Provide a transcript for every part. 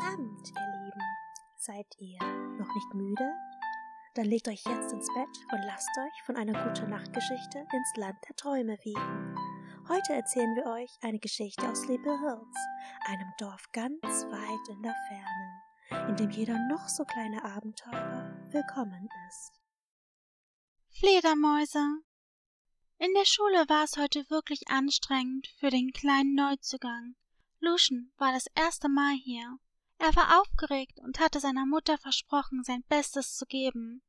Abend, ihr Lieben. Seid ihr noch nicht müde? Dann legt euch jetzt ins Bett und lasst euch von einer guten Nachtgeschichte ins Land der Träume wiegen. Heute erzählen wir euch eine Geschichte aus Sleepy Hills, einem Dorf ganz weit in der Ferne, in dem jeder noch so kleine Abenteurer willkommen ist. Fledermäuse. In der Schule war es heute wirklich anstrengend für den kleinen Neuzugang. Lucian war das erste Mal hier. Er war aufgeregt und hatte seiner Mutter versprochen, sein Bestes zu geben.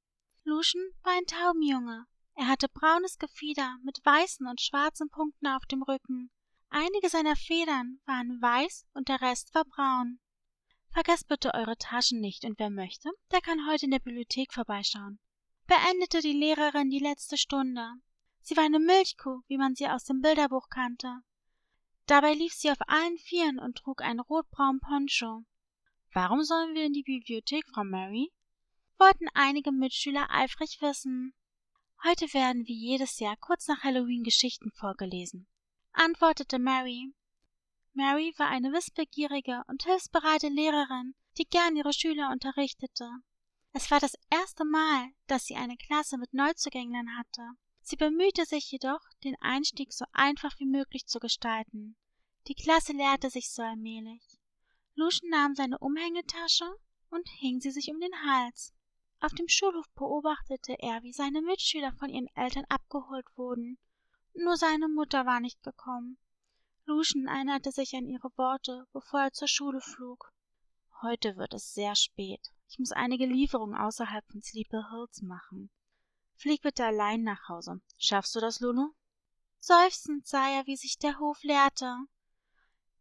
Lucian war ein Taubenjunge. Er hatte braunes Gefieder mit weißen und schwarzen Punkten auf dem Rücken. Einige seiner Federn waren weiß und der Rest war braun. Vergesst bitte eure Taschen nicht und wer möchte, der kann heute in der Bibliothek vorbeischauen. Beendete die Lehrerin die letzte Stunde. Sie war eine Milchkuh, wie man sie aus dem Bilderbuch kannte. Dabei lief sie auf allen Vieren und trug einen rotbraunen Poncho. Warum sollen wir in die Bibliothek, Frau Mary? wollten einige Mitschüler eifrig wissen. Heute werden wie jedes Jahr kurz nach Halloween Geschichten vorgelesen, antwortete Mary. Mary war eine wissbegierige und hilfsbereite Lehrerin, die gern ihre Schüler unterrichtete. Es war das erste Mal, dass sie eine Klasse mit Neuzugänglern hatte. Sie bemühte sich jedoch, den Einstieg so einfach wie möglich zu gestalten. Die Klasse leerte sich so allmählich. Lucian nahm seine Umhängetasche und hing sie sich um den Hals. Auf dem Schulhof beobachtete er, wie seine Mitschüler von ihren Eltern abgeholt wurden. Nur seine Mutter war nicht gekommen. Lucian erinnerte sich an ihre Worte, bevor er zur Schule flog. Heute wird es sehr spät. Ich muss einige Lieferungen außerhalb von Sleepy Hills machen. Flieg bitte allein nach Hause. Schaffst du das, Lulu? Seufzend sah er, wie sich der Hof leerte.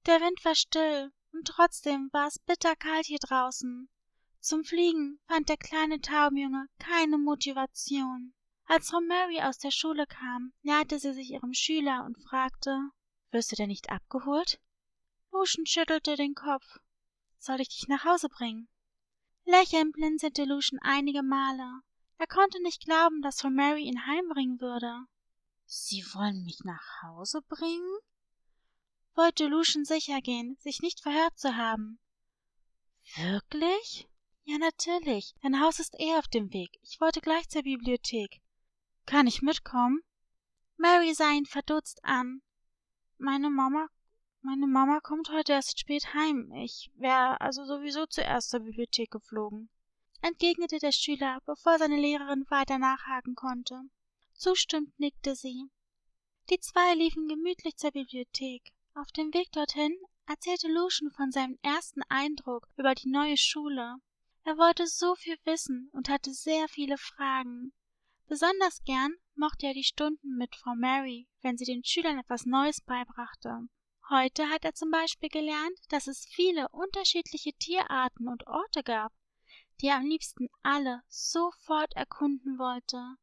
Der Wind war still, und trotzdem war es bitterkalt hier draußen. Zum Fliegen fand der kleine Taubenjunge keine Motivation. Als Frau Mary aus der Schule kam, näherte sie sich ihrem Schüler und fragte, Wirst du denn nicht abgeholt? Lucian schüttelte den Kopf. Soll ich dich nach Hause bringen? Lächelnd blinzelte Lucian einige Male. Er konnte nicht glauben, dass Frau Mary ihn heimbringen würde. Sie wollen mich nach Hause bringen? Wollte Lucian sicher gehen, sich nicht verhört zu haben. Wirklich? Ja, natürlich. Dein Haus ist eh auf dem Weg. Ich wollte gleich zur Bibliothek. Kann ich mitkommen? Mary sah ihn verdutzt an. Meine Mama, meine Mama kommt heute erst spät heim. Ich wäre also sowieso zuerst zur Bibliothek geflogen, entgegnete der Schüler, bevor seine Lehrerin weiter nachhaken konnte. Zustimmend nickte sie. Die zwei liefen gemütlich zur Bibliothek. Auf dem Weg dorthin erzählte Lucian von seinem ersten Eindruck über die neue Schule. Er wollte so viel wissen und hatte sehr viele Fragen. Besonders gern mochte er die Stunden mit Frau Mary, wenn sie den Schülern etwas Neues beibrachte. Heute hat er zum Beispiel gelernt, dass es viele unterschiedliche Tierarten und Orte gab, die er am liebsten alle sofort erkunden wollte.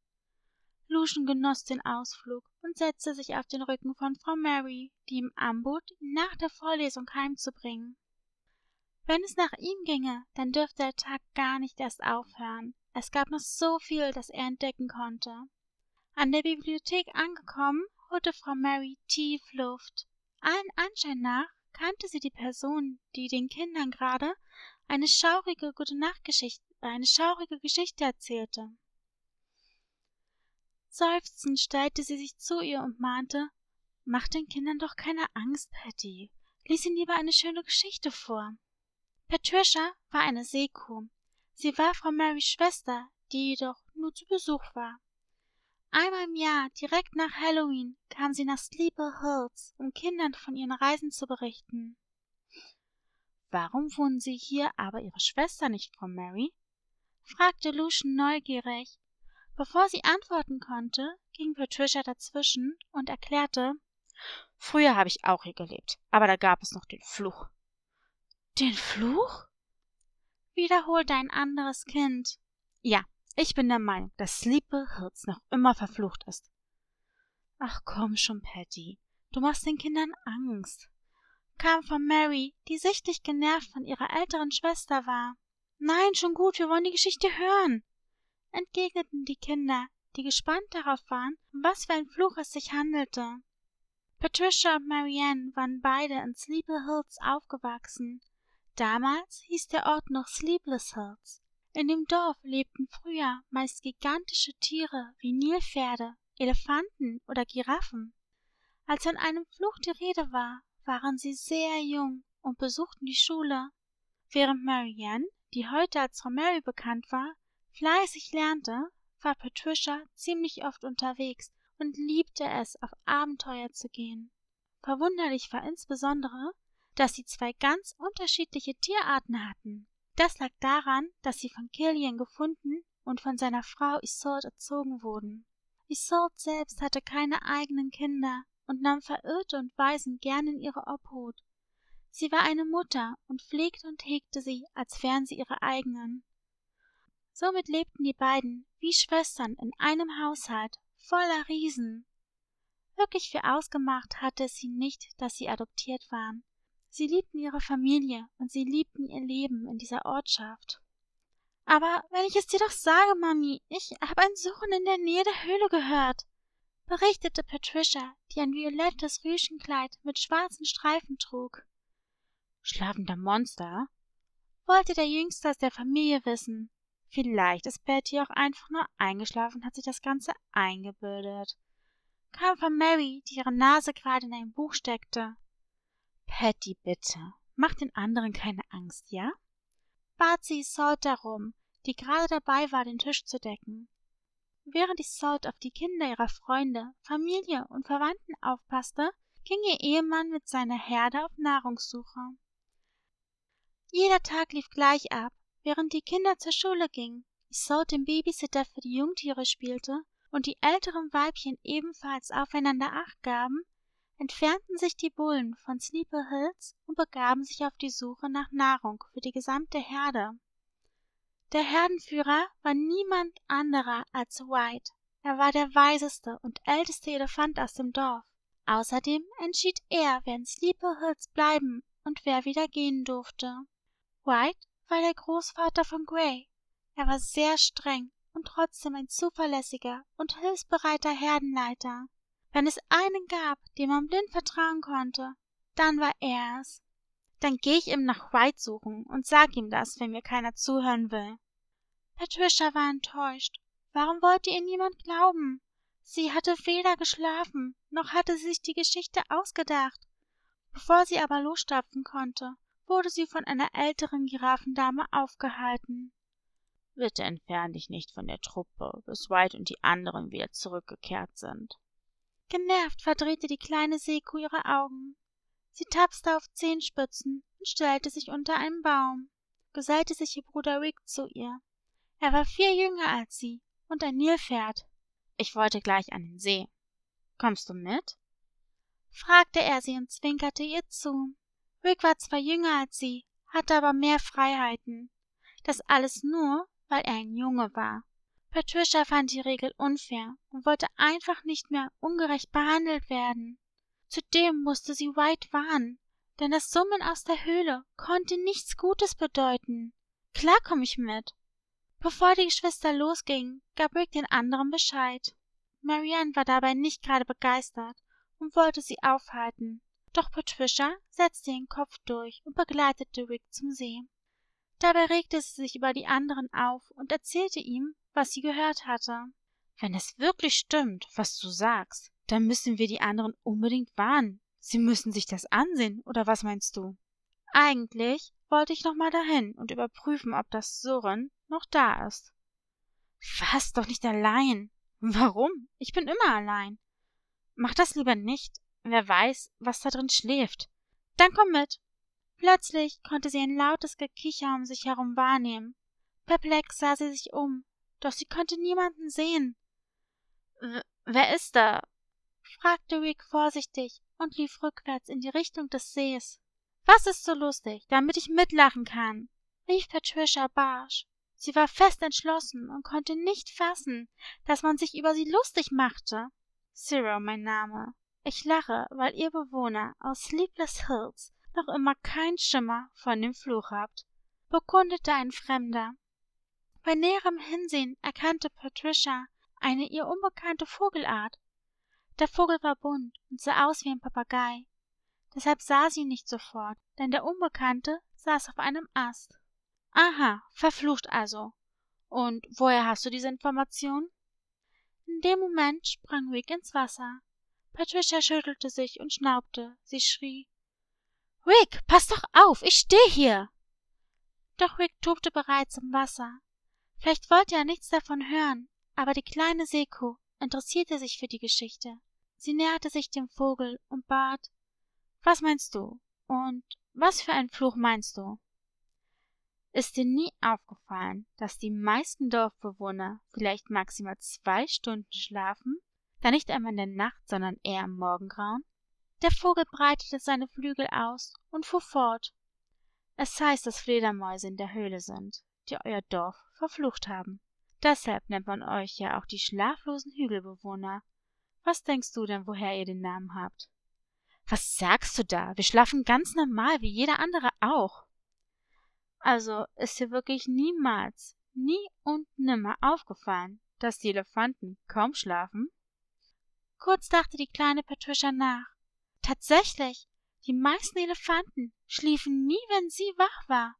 Lucian genoss den Ausflug und setzte sich auf den Rücken von Frau Mary, die ihm anbot, ihn nach der Vorlesung heimzubringen. Wenn es nach ihm ginge, dann dürfte der Tag gar nicht erst aufhören. Es gab noch so viel, das er entdecken konnte. An der Bibliothek angekommen, holte Frau Mary tief Luft. Allen Anschein nach kannte sie die Person, die den Kindern gerade eine schaurige Gute-Nacht-Geschichte, eine schaurige Geschichte erzählte. Seufzend stellte sie sich zu ihr und mahnte, Mach den Kindern doch keine Angst, Patty. Lies ihnen lieber eine schöne Geschichte vor. Patricia war eine Seekuh. Sie war Frau Marys Schwester, die jedoch nur zu Besuch war. Einmal im Jahr, direkt nach Halloween, kam sie nach Sleeper Hills, um Kindern von ihren Reisen zu berichten. Warum wohnen Sie hier, aber Ihre Schwester nicht, Frau Mary? fragte Lucian neugierig. Bevor sie antworten konnte, ging Patricia dazwischen und erklärte, Früher habe ich auch hier gelebt, aber da gab es noch den Fluch. Den Fluch? wiederholte ein anderes Kind. Ja, ich bin der Meinung, dass Sleepy Hills noch immer verflucht ist. Ach komm schon, Patty, du machst den Kindern Angst, kam von Mary, die sichtlich genervt von ihrer älteren Schwester war. Nein, schon gut, wir wollen die Geschichte hören, entgegneten die Kinder, die gespannt darauf waren, um was für ein Fluch es sich handelte. Patricia und Marianne waren beide in Sleepy Hills aufgewachsen. Damals hieß der Ort noch Sleepless Hills. In dem Dorf lebten früher meist gigantische Tiere wie Nilpferde, Elefanten oder Giraffen. Als von einem Fluch die Rede war, waren sie sehr jung und besuchten die Schule. Während Marianne, die heute als Frau Mary bekannt war, fleißig lernte, war Patricia ziemlich oft unterwegs und liebte es, auf Abenteuer zu gehen. Verwunderlich war insbesondere, dass sie zwei ganz unterschiedliche Tierarten hatten. Das lag daran, dass sie von Killian gefunden und von seiner Frau Isolde erzogen wurden. Isolde selbst hatte keine eigenen Kinder und nahm Verirrte und Waisen gern in ihre Obhut. Sie war eine Mutter und pflegte und hegte sie, als wären sie ihre eigenen. Somit lebten die beiden wie Schwestern in einem Haushalt voller Riesen. Wirklich für ausgemacht hatte es sie nicht, dass sie adoptiert waren. Sie liebten ihre Familie und sie liebten ihr Leben in dieser Ortschaft. Aber wenn ich es dir doch sage, Mami, ich habe ein Suchen in der Nähe der Höhle gehört, berichtete Patricia, die ein violettes Rüschenkleid mit schwarzen Streifen trug. Schlafender Monster? wollte der Jüngste aus der Familie wissen. Vielleicht ist Betty auch einfach nur eingeschlafen und hat sich das Ganze eingebildet. Kam von Mary, die ihre Nase gerade in ein Buch steckte. Patty, bitte, mach den anderen keine Angst, ja? bat sie Salt darum, die gerade dabei war, den Tisch zu decken. Während Salt auf die Kinder ihrer Freunde, Familie und Verwandten aufpasste, ging ihr Ehemann mit seiner Herde auf Nahrungssuche. Jeder Tag lief gleich ab, während die Kinder zur Schule gingen, Isolde dem Babysitter für die Jungtiere spielte und die älteren Weibchen ebenfalls aufeinander acht gaben, entfernten sich die Bullen von Sleepy Hills und begaben sich auf die Suche nach Nahrung für die gesamte Herde. Der Herdenführer war niemand anderer als White. Er war der weiseste und älteste Elefant aus dem Dorf. Außerdem entschied er, wer in Sleepy Hills bleiben und wer wieder gehen durfte. White war der Großvater von Gray. Er war sehr streng und trotzdem ein zuverlässiger und hilfsbereiter Herdenleiter. Wenn es einen gab, dem man blind vertrauen konnte, dann war er es. Dann geh ich ihm nach White suchen und sag ihm das, wenn mir keiner zuhören will. Patricia war enttäuscht. Warum wollte ihr niemand glauben? Sie hatte weder geschlafen, noch hatte sie sich die Geschichte ausgedacht. Bevor sie aber losstapfen konnte, wurde sie von einer älteren Giraffendame aufgehalten. Bitte entfern dich nicht von der Truppe, bis White und die anderen wieder zurückgekehrt sind. Genervt verdrehte die kleine Seku ihre Augen. Sie tapste auf Zehenspitzen und stellte sich unter einen Baum, gesellte sich ihr Bruder Rick zu ihr. Er war vier jünger als sie und ein Nilpferd. Ich wollte gleich an den See. Kommst du mit? fragte er sie und zwinkerte ihr zu. Rick war zwar jünger als sie, hatte aber mehr Freiheiten. Das alles nur, weil er ein Junge war. Patricia fand die Regel unfair und wollte einfach nicht mehr ungerecht behandelt werden. Zudem musste sie White warnen, denn das Summen aus der Höhle konnte nichts Gutes bedeuten. Klar komm ich mit. Bevor die Geschwister losgingen, gab Rick den anderen Bescheid. Marianne war dabei nicht gerade begeistert und wollte sie aufhalten. Doch Patricia setzte ihren Kopf durch und begleitete Rick zum See. Dabei regte sie sich über die anderen auf und erzählte ihm, was sie gehört hatte. Wenn es wirklich stimmt, was du sagst, dann müssen wir die anderen unbedingt warnen. Sie müssen sich das ansehen, oder was meinst du? Eigentlich wollte ich noch mal dahin und überprüfen, ob das Surren noch da ist. Was? Doch nicht allein. Warum? Ich bin immer allein. Mach das lieber nicht. Wer weiß, was da drin schläft. Dann komm mit. Plötzlich konnte sie ein lautes Gekicher um sich herum wahrnehmen. Perplex sah sie sich um, doch sie konnte niemanden sehen. Wer ist da? fragte Rick vorsichtig und lief rückwärts in die Richtung des Sees. Was ist so lustig, damit ich mitlachen kann? rief Patricia barsch. Sie war fest entschlossen und konnte nicht fassen, dass man sich über sie lustig machte. Cyril, mein Name, ich lache, weil ihr Bewohner aus Sleepless Hills noch immer keinen Schimmer von dem Fluch habt, bekundete ein Fremder. Bei näherem Hinsehen erkannte Patricia eine ihr unbekannte Vogelart. Der Vogel war bunt und sah aus wie ein Papagei. Deshalb sah sie ihn nicht sofort, denn der Unbekannte saß auf einem Ast. Aha, verflucht also. Und woher hast du diese Information? In dem Moment sprang Rick ins Wasser. Patricia schüttelte sich und schnaubte. Sie schrie. Rick, pass doch auf, ich steh hier. Doch Rick tobte bereits im Wasser. Vielleicht wollte er nichts davon hören, aber die kleine Seekuh interessierte sich für die Geschichte. Sie näherte sich dem Vogel und bat Was meinst du? Und was für ein Fluch meinst du? Ist dir nie aufgefallen, dass die meisten Dorfbewohner vielleicht maximal zwei Stunden schlafen? Da nicht einmal in der Nacht, sondern eher am Morgengrauen? Der Vogel breitete seine Flügel aus und fuhr fort. Es heißt, dass Fledermäuse in der Höhle sind, die euer Dorf verflucht haben. Deshalb nennt man euch ja auch die schlaflosen Hügelbewohner. Was denkst du denn, woher ihr den Namen habt? Was sagst du da? Wir schlafen ganz normal, wie jeder andere auch. Also ist dir wirklich niemals, nie und nimmer aufgefallen, dass die Elefanten kaum schlafen? Kurz dachte die kleine Patricia nach. Tatsächlich, die meisten Elefanten schliefen nie, wenn sie wach war.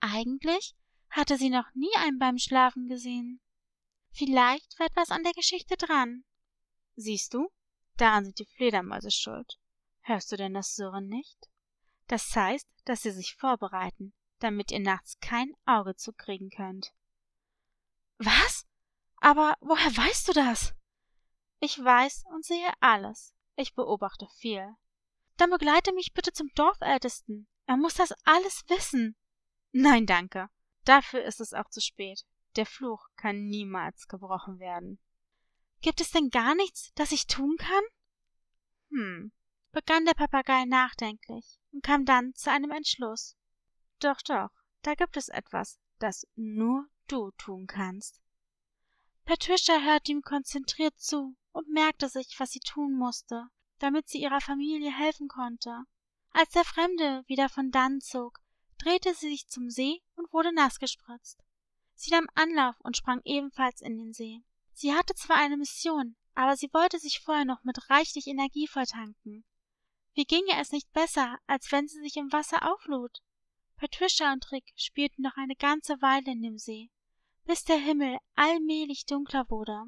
Eigentlich hatte sie noch nie einen beim Schlafen gesehen. Vielleicht war etwas an der Geschichte dran. Siehst du, daran sind die Fledermäuse schuld. Hörst du denn das Surren nicht? Das heißt, dass sie sich vorbereiten, damit ihr nachts kein Auge zukriegen könnt. Was? Aber woher weißt du das? Ich weiß und sehe alles. Ich beobachte viel. Dann begleite mich bitte zum Dorfältesten. Er muss das alles wissen. Nein, danke. Dafür ist es auch zu spät. Der Fluch kann niemals gebrochen werden. Gibt es denn gar nichts, das ich tun kann? Hm, begann der Papagei nachdenklich und kam dann zu einem Entschluss. Doch, doch, da gibt es etwas, das nur du tun kannst. Patricia hörte ihm konzentriert zu und merkte sich, was sie tun musste, damit sie ihrer Familie helfen konnte. Als der Fremde wieder von dannen zog, drehte sie sich zum See und wurde nass gespritzt. Sie nahm Anlauf und sprang ebenfalls in den See. Sie hatte zwar eine Mission, aber sie wollte sich vorher noch mit reichlich Energie volltanken. Wie ginge es nicht besser, als wenn sie sich im Wasser auflud? Patricia und Rick spielten noch eine ganze Weile in dem See, bis der Himmel allmählich dunkler wurde.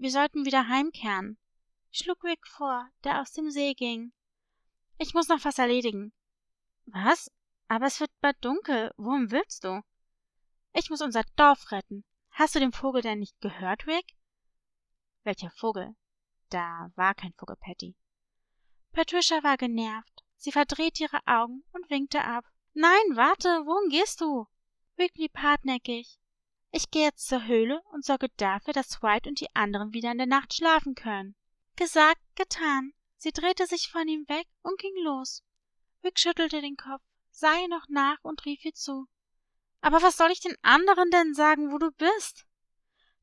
Wir sollten wieder heimkehren, schlug Rick vor, der aus dem See ging. Ich muss noch was erledigen. Was? Aber es wird bald dunkel. Wohin willst du? Ich muss unser Dorf retten. Hast du den Vogel denn nicht gehört, Rick? Welcher Vogel? Da war kein Vogel, Patty. Patricia war genervt. Sie verdrehte ihre Augen und winkte ab. Nein, warte, wohin gehst du? Rick blieb hartnäckig. Ich gehe jetzt zur Höhle und sorge dafür, dass White und die anderen wieder in der Nacht schlafen können. Gesagt, getan. Sie drehte sich von ihm weg und ging los. Rick schüttelte den Kopf, sah ihr noch nach und rief ihr zu. Aber was soll ich den anderen denn sagen, wo du bist?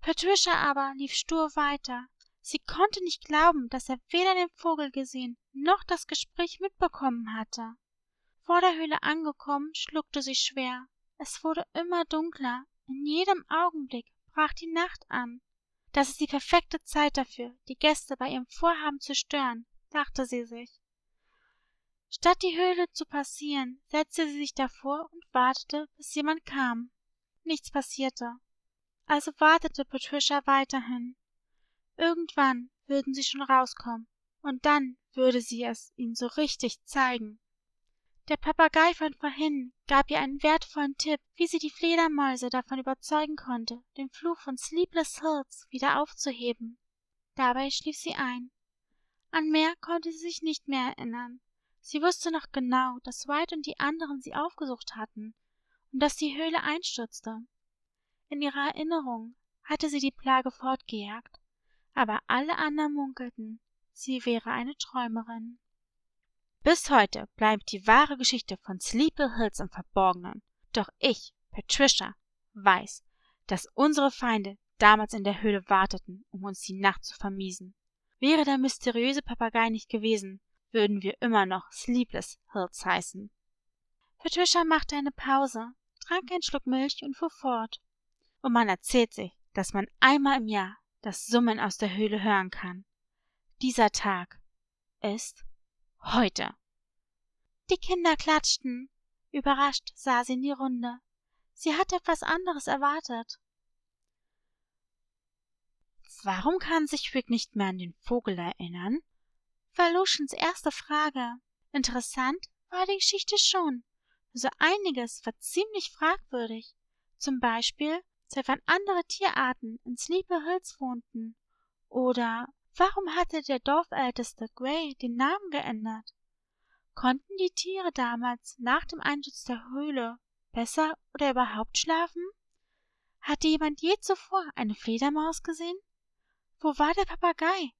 Patricia aber lief stur weiter. Sie konnte nicht glauben, dass er weder den Vogel gesehen noch das Gespräch mitbekommen hatte. Vor der Höhle angekommen, schluckte sie schwer. Es wurde immer dunkler. In jedem Augenblick brach die Nacht an. Das ist die perfekte Zeit dafür, die Gäste bei ihrem Vorhaben zu stören, dachte sie sich. Statt die Höhle zu passieren, setzte sie sich davor und wartete, bis jemand kam. Nichts passierte. Also wartete Patricia weiterhin. Irgendwann würden sie schon rauskommen, und dann würde sie es ihnen so richtig zeigen. Der Papagei von vorhin gab ihr einen wertvollen Tipp, wie sie die Fledermäuse davon überzeugen konnte, den Fluch von Sleepless Hills wieder aufzuheben. Dabei schlief sie ein. An mehr konnte sie sich nicht mehr erinnern. Sie wusste noch genau, dass White und die anderen sie aufgesucht hatten und dass die Höhle einstürzte. In ihrer Erinnerung hatte sie die Plage fortgejagt, aber alle anderen munkelten, sie wäre eine Träumerin. Bis heute bleibt die wahre Geschichte von Sleepy Hills im Verborgenen. Doch ich, Patricia, weiß, dass unsere Feinde damals in der Höhle warteten, um uns die Nacht zu vermiesen. Wäre der mysteriöse Papagei nicht gewesen, würden wir immer noch Sleepless Hills heißen. Patricia machte eine Pause, trank einen Schluck Milch und fuhr fort. Und man erzählt sich, dass man einmal im Jahr das Summen aus der Höhle hören kann. Dieser Tag ist heute. Die Kinder klatschten. Überrascht sah sie in die Runde. Sie hatte etwas anderes erwartet. Warum kann sich Rick nicht mehr an den Vogel erinnern? War Lucians erste Frage. Interessant war die Geschichte schon. So einiges war ziemlich fragwürdig. Zum Beispiel, seit wann andere Tierarten in Sleepy Hills wohnten. Oder warum hatte der Dorfälteste Gray den Namen geändert? Konnten die Tiere damals nach dem Einsturz der Höhle besser oder überhaupt schlafen? Hatte jemand je zuvor eine Fledermaus gesehen? Wo war der Papagei?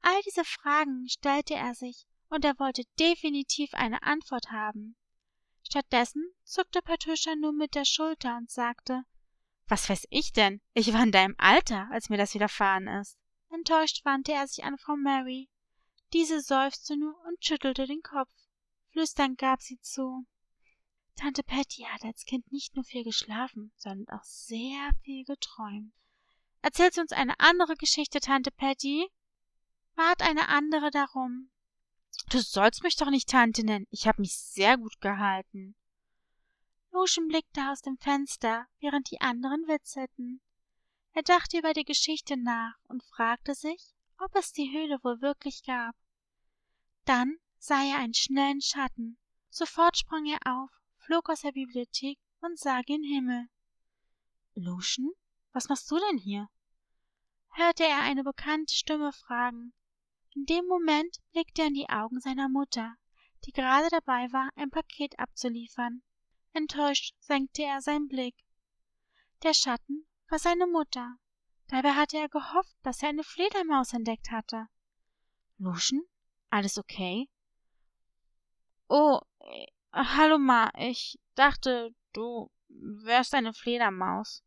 All diese Fragen stellte er sich, und er wollte definitiv eine Antwort haben. Stattdessen zuckte Patricia nur mit der Schulter und sagte Was weiß ich denn? Ich war in deinem Alter, als mir das widerfahren ist. Enttäuscht wandte er sich an Frau Mary. Diese seufzte nur und schüttelte den Kopf. Flüsternd gab sie zu. Tante Patty hat als Kind nicht nur viel geschlafen, sondern auch sehr viel geträumt. Erzählst du uns eine andere Geschichte, Tante Patty? Bat eine andere darum. Du sollst mich doch nicht Tante nennen. Ich habe mich sehr gut gehalten. Lucian blickte aus dem Fenster, während die anderen witzelten. Er dachte über die Geschichte nach und fragte sich, ob es die Höhle wohl wirklich gab. Dann sah er einen schnellen Schatten. Sofort sprang er auf, flog aus der Bibliothek und sah gen Himmel. Lucian, was machst du denn hier? hörte er eine bekannte Stimme fragen. In dem Moment blickte er in die Augen seiner Mutter, die gerade dabei war, ein Paket abzuliefern. Enttäuscht senkte er seinen Blick. Der Schatten war seine Mutter. Dabei hatte er gehofft, dass er eine Fledermaus entdeckt hatte. Lucian, alles okay? Oh, äh, hallo Ma, ich dachte, du wärst eine Fledermaus.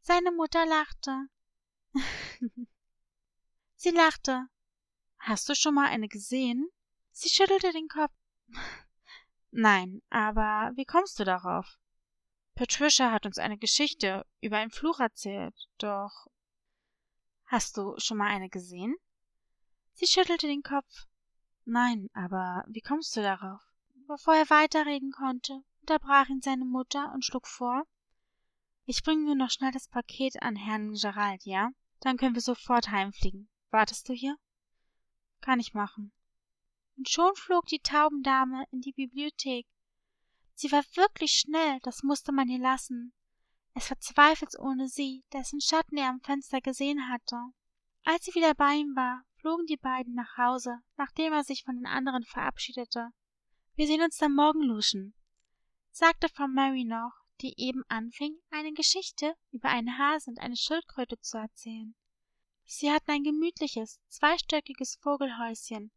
Seine Mutter lachte. Sie lachte. Hast du schon mal eine gesehen? Sie schüttelte den Kopf. Nein, aber wie kommst du darauf? Patricia hat uns eine Geschichte über einen Fluch erzählt, doch. Hast du schon mal eine gesehen? Sie schüttelte den Kopf. Nein, aber wie kommst du darauf? Bevor er weiterreden konnte, unterbrach ihn seine Mutter und schlug vor. Ich bringe nur noch schnell das Paket an Herrn Gerald, ja? Dann können wir sofort heimfliegen. Wartest du hier? Kann ich machen. Und schon flog die Taubendame in die Bibliothek. Sie war wirklich schnell, das musste man ihr lassen. Es war zweifelsohne sie, dessen Schatten er am Fenster gesehen hatte. Als sie wieder bei ihm war, flogen die beiden nach Hause, nachdem er sich von den anderen verabschiedete. Wir sehen uns dann morgen, Lucian, sagte Frau Mary noch, die eben anfing, eine Geschichte über einen Hasen und eine Schildkröte zu erzählen. Sie hatten ein gemütliches, zweistöckiges Vogelhäuschen.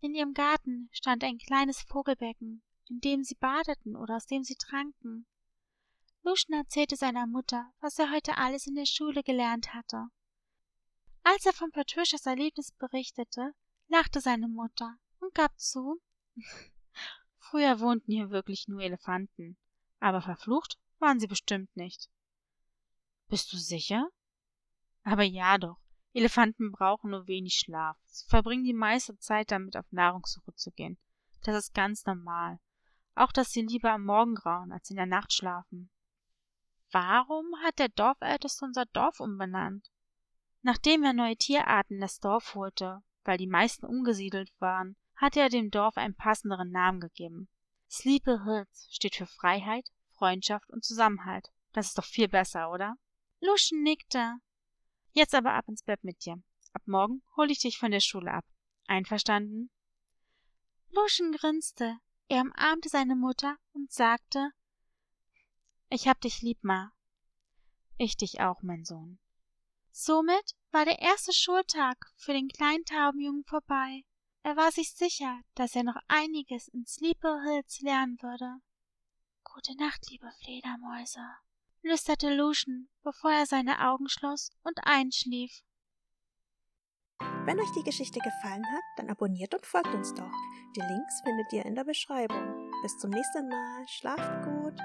In ihrem Garten stand ein kleines Vogelbecken, in dem sie badeten oder aus dem sie tranken. Lucian erzählte seiner Mutter, was er heute alles in der Schule gelernt hatte. Als er von Patricias Erlebnis berichtete, lachte seine Mutter und gab zu, Früher wohnten hier wirklich nur Elefanten, aber verflucht waren sie bestimmt nicht. Bist du sicher? Aber ja doch, Elefanten brauchen nur wenig Schlaf. Sie verbringen die meiste Zeit damit, auf Nahrungssuche zu gehen. Das ist ganz normal. Auch, dass sie lieber am Morgen grauen, als in der Nacht schlafen. Warum hat der Dorfälteste unser Dorf umbenannt? Nachdem er neue Tierarten in das Dorf holte, weil die meisten umgesiedelt waren, hatte er dem Dorf einen passenderen Namen gegeben. Sleepy Hills steht für Freiheit, Freundschaft und Zusammenhalt. Das ist doch viel besser, oder? Lucian nickte. Jetzt aber ab ins Bett mit dir. Ab morgen hole ich dich von der Schule ab. Einverstanden? Lucian grinste. Er umarmte seine Mutter und sagte Ich hab dich lieb, Ma. Ich dich auch, mein Sohn. Somit war der erste Schultag für den kleinen Taubenjungen vorbei. Er war sich sicher, dass er noch einiges in Sleeper Hills lernen würde. Gute Nacht, liebe Fledermäuse, flüsterte Lucian, bevor er seine Augen schloss und einschlief. Wenn euch die Geschichte gefallen hat, dann abonniert und folgt uns doch. Die Links findet ihr in der Beschreibung. Bis zum nächsten Mal. Schlaft gut.